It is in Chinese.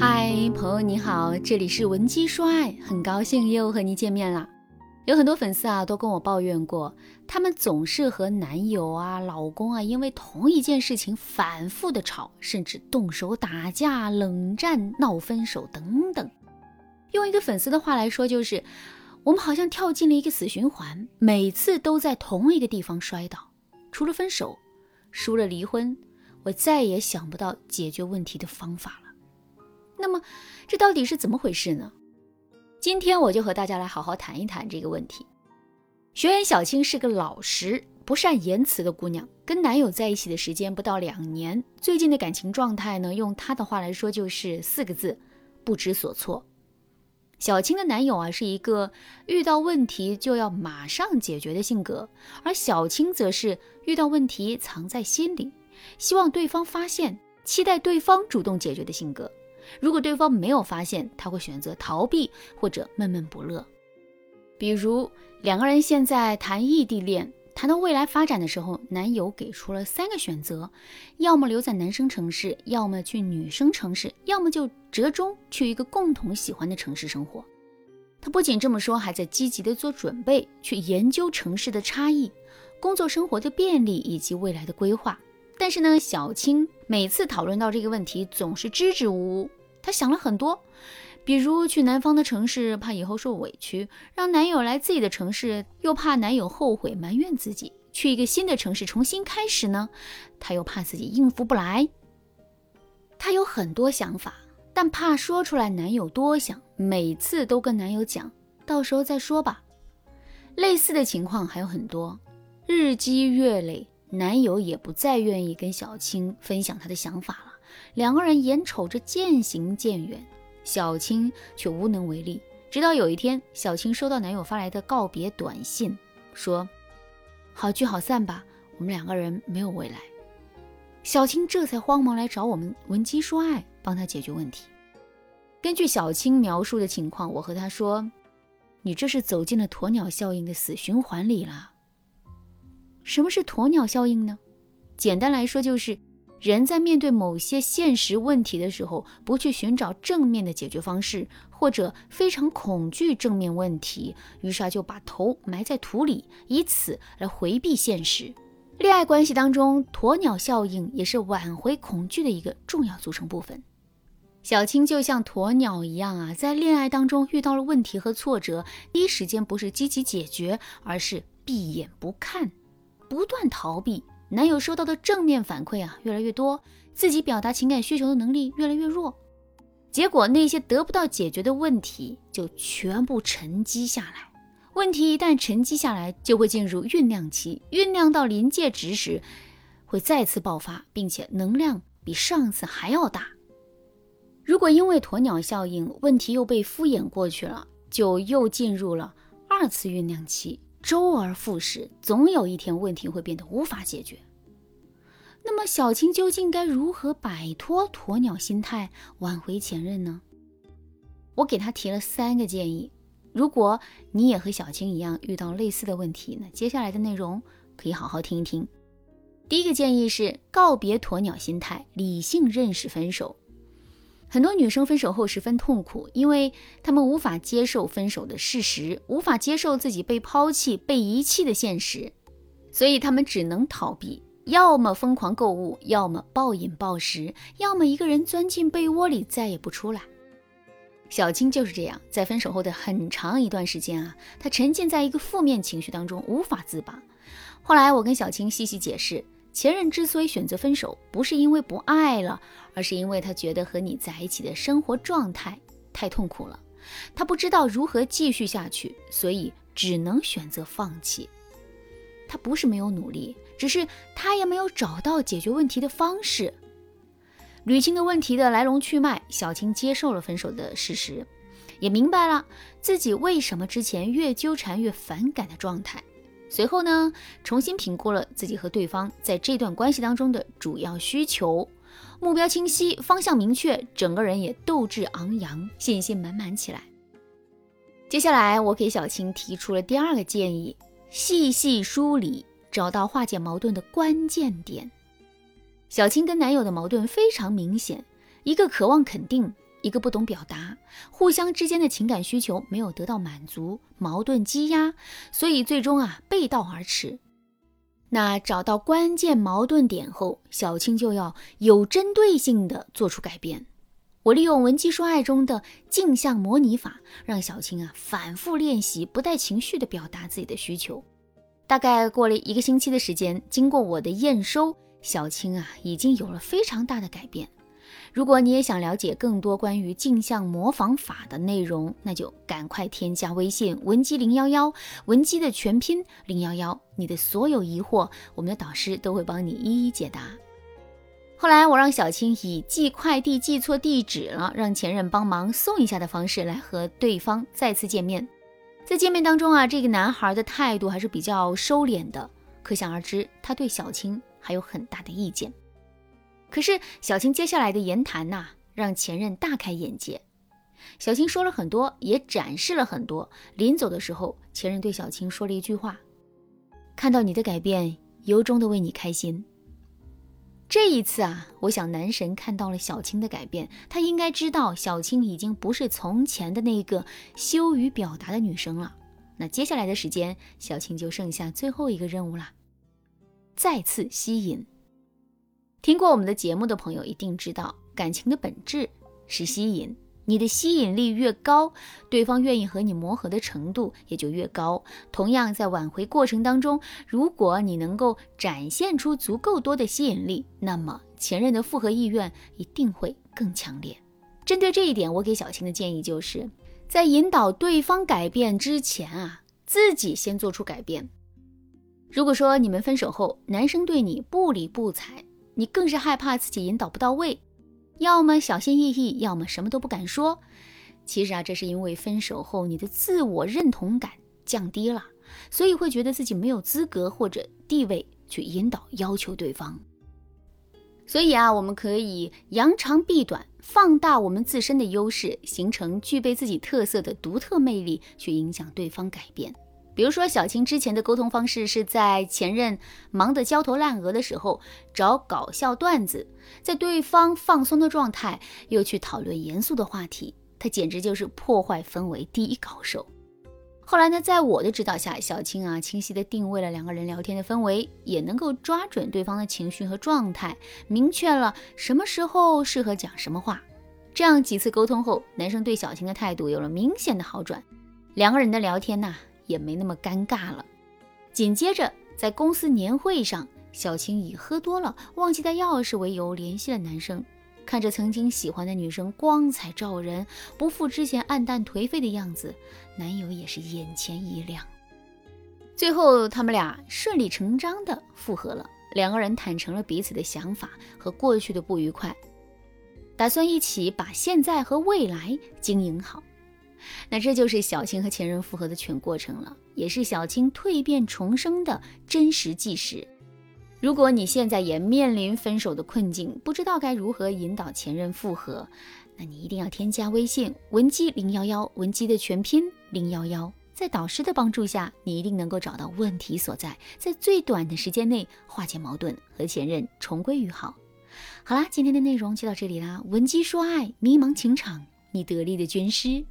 嗨，朋友你好，这里是文姬说爱，很高兴又和你见面了。有很多粉丝啊都跟我抱怨过，他们总是和男友啊、老公啊，因为同一件事情反复的吵，甚至动手打架、冷战、闹分手等等。用一个粉丝的话来说，就是我们好像跳进了一个死循环，每次都在同一个地方摔倒。除了分手，输了离婚，我再也想不到解决问题的方法了。那么，这到底是怎么回事呢？今天我就和大家来好好谈一谈这个问题。学员小青是个老实、不善言辞的姑娘，跟男友在一起的时间不到两年，最近的感情状态呢，用她的话来说就是四个字：不知所措。小青的男友啊，是一个遇到问题就要马上解决的性格，而小青则是遇到问题藏在心里，希望对方发现，期待对方主动解决的性格。如果对方没有发现，他会选择逃避或者闷闷不乐。比如两个人现在谈异地恋，谈到未来发展的时候，男友给出了三个选择：要么留在男生城市，要么去女生城市，要么就折中去一个共同喜欢的城市生活。他不仅这么说，还在积极的做准备，去研究城市的差异、工作生活的便利以及未来的规划。但是呢，小青每次讨论到这个问题，总是支支吾吾。她想了很多，比如去南方的城市，怕以后受委屈；让男友来自己的城市，又怕男友后悔埋怨自己；去一个新的城市重新开始呢，她又怕自己应付不来。她有很多想法，但怕说出来男友多想，每次都跟男友讲，到时候再说吧。类似的情况还有很多，日积月累，男友也不再愿意跟小青分享他的想法了。两个人眼瞅着渐行渐远，小青却无能为力。直到有一天，小青收到男友发来的告别短信，说：“好聚好散吧，我们两个人没有未来。”小青这才慌忙来找我们文姬说爱，帮她解决问题。根据小青描述的情况，我和她说：“你这是走进了鸵鸟效应的死循环里了。”什么是鸵鸟效应呢？简单来说就是。人在面对某些现实问题的时候，不去寻找正面的解决方式，或者非常恐惧正面问题，于是啊就把头埋在土里，以此来回避现实。恋爱关系当中，鸵鸟效应也是挽回恐惧的一个重要组成部分。小青就像鸵鸟一样啊，在恋爱当中遇到了问题和挫折，第一时间不是积极解决，而是闭眼不看，不断逃避。男友收到的正面反馈啊越来越多，自己表达情感需求的能力越来越弱，结果那些得不到解决的问题就全部沉积下来。问题一旦沉积下来，就会进入酝酿期，酝酿到临界值时，会再次爆发，并且能量比上次还要大。如果因为鸵鸟效应，问题又被敷衍过去了，就又进入了二次酝酿期。周而复始，总有一天问题会变得无法解决。那么，小青究竟该如何摆脱鸵鸟心态，挽回前任呢？我给他提了三个建议。如果你也和小青一样遇到类似的问题，那接下来的内容可以好好听一听。第一个建议是告别鸵鸟心态，理性认识分手。很多女生分手后十分痛苦，因为她们无法接受分手的事实，无法接受自己被抛弃、被遗弃的现实，所以她们只能逃避，要么疯狂购物，要么暴饮暴食，要么一个人钻进被窝里再也不出来。小青就是这样，在分手后的很长一段时间啊，她沉浸在一个负面情绪当中，无法自拔。后来我跟小青细细解释。前任之所以选择分手，不是因为不爱了，而是因为他觉得和你在一起的生活状态太痛苦了，他不知道如何继续下去，所以只能选择放弃。他不是没有努力，只是他也没有找到解决问题的方式。捋清的问题的来龙去脉，小青接受了分手的事实，也明白了自己为什么之前越纠缠越反感的状态。随后呢，重新评估了自己和对方在这段关系当中的主要需求，目标清晰，方向明确，整个人也斗志昂扬，信心满满起来。接下来，我给小青提出了第二个建议：细细梳理，找到化解矛盾的关键点。小青跟男友的矛盾非常明显，一个渴望肯定，一个不懂表达，互相之间的情感需求没有得到满足，矛盾积压，所以最终啊背道而驰。那找到关键矛盾点后，小青就要有针对性的做出改变。我利用文姬说爱中的镜像模拟法，让小青啊反复练习不带情绪的表达自己的需求。大概过了一个星期的时间，经过我的验收，小青啊已经有了非常大的改变。如果你也想了解更多关于镜像模仿法的内容，那就赶快添加微信文姬零幺幺，文姬的全拼零幺幺，你的所有疑惑，我们的导师都会帮你一一解答。后来我让小青以寄快递寄错地址了，让前任帮忙送一下的方式来和对方再次见面。在见面当中啊，这个男孩的态度还是比较收敛的，可想而知他对小青还有很大的意见。可是小青接下来的言谈呐，让前任大开眼界。小青说了很多，也展示了很多。临走的时候，前任对小青说了一句话：“看到你的改变，由衷的为你开心。”这一次啊，我想男神看到了小青的改变，他应该知道小青已经不是从前的那个羞于表达的女生了。那接下来的时间，小青就剩下最后一个任务了，再次吸引。听过我们的节目的朋友一定知道，感情的本质是吸引。你的吸引力越高，对方愿意和你磨合的程度也就越高。同样，在挽回过程当中，如果你能够展现出足够多的吸引力，那么前任的复合意愿一定会更强烈。针对这一点，我给小青的建议就是，在引导对方改变之前啊，自己先做出改变。如果说你们分手后，男生对你不理不睬，你更是害怕自己引导不到位，要么小心翼翼，要么什么都不敢说。其实啊，这是因为分手后你的自我认同感降低了，所以会觉得自己没有资格或者地位去引导要求对方。所以啊，我们可以扬长避短，放大我们自身的优势，形成具备自己特色的独特魅力，去影响对方改变。比如说，小青之前的沟通方式是在前任忙得焦头烂额的时候找搞笑段子，在对方放松的状态又去讨论严肃的话题，他简直就是破坏氛围第一高手。后来呢，在我的指导下，小青啊清晰地定位了两个人聊天的氛围，也能够抓准对方的情绪和状态，明确了什么时候适合讲什么话。这样几次沟通后，男生对小青的态度有了明显的好转，两个人的聊天呐。也没那么尴尬了。紧接着，在公司年会上，小青以喝多了忘记带钥匙为由联系了男生。看着曾经喜欢的女生光彩照人，不复之前暗淡颓废的样子，男友也是眼前一亮。最后，他们俩顺理成章的复合了。两个人坦诚了彼此的想法和过去的不愉快，打算一起把现在和未来经营好。那这就是小青和前任复合的全过程了，也是小青蜕变重生的真实纪实。如果你现在也面临分手的困境，不知道该如何引导前任复合，那你一定要添加微信文姬零幺幺，文姬的全拼零幺幺，在导师的帮助下，你一定能够找到问题所在，在最短的时间内化解矛盾，和前任重归于好。好啦，今天的内容就到这里啦，文姬说爱，迷茫情场，你得力的军师。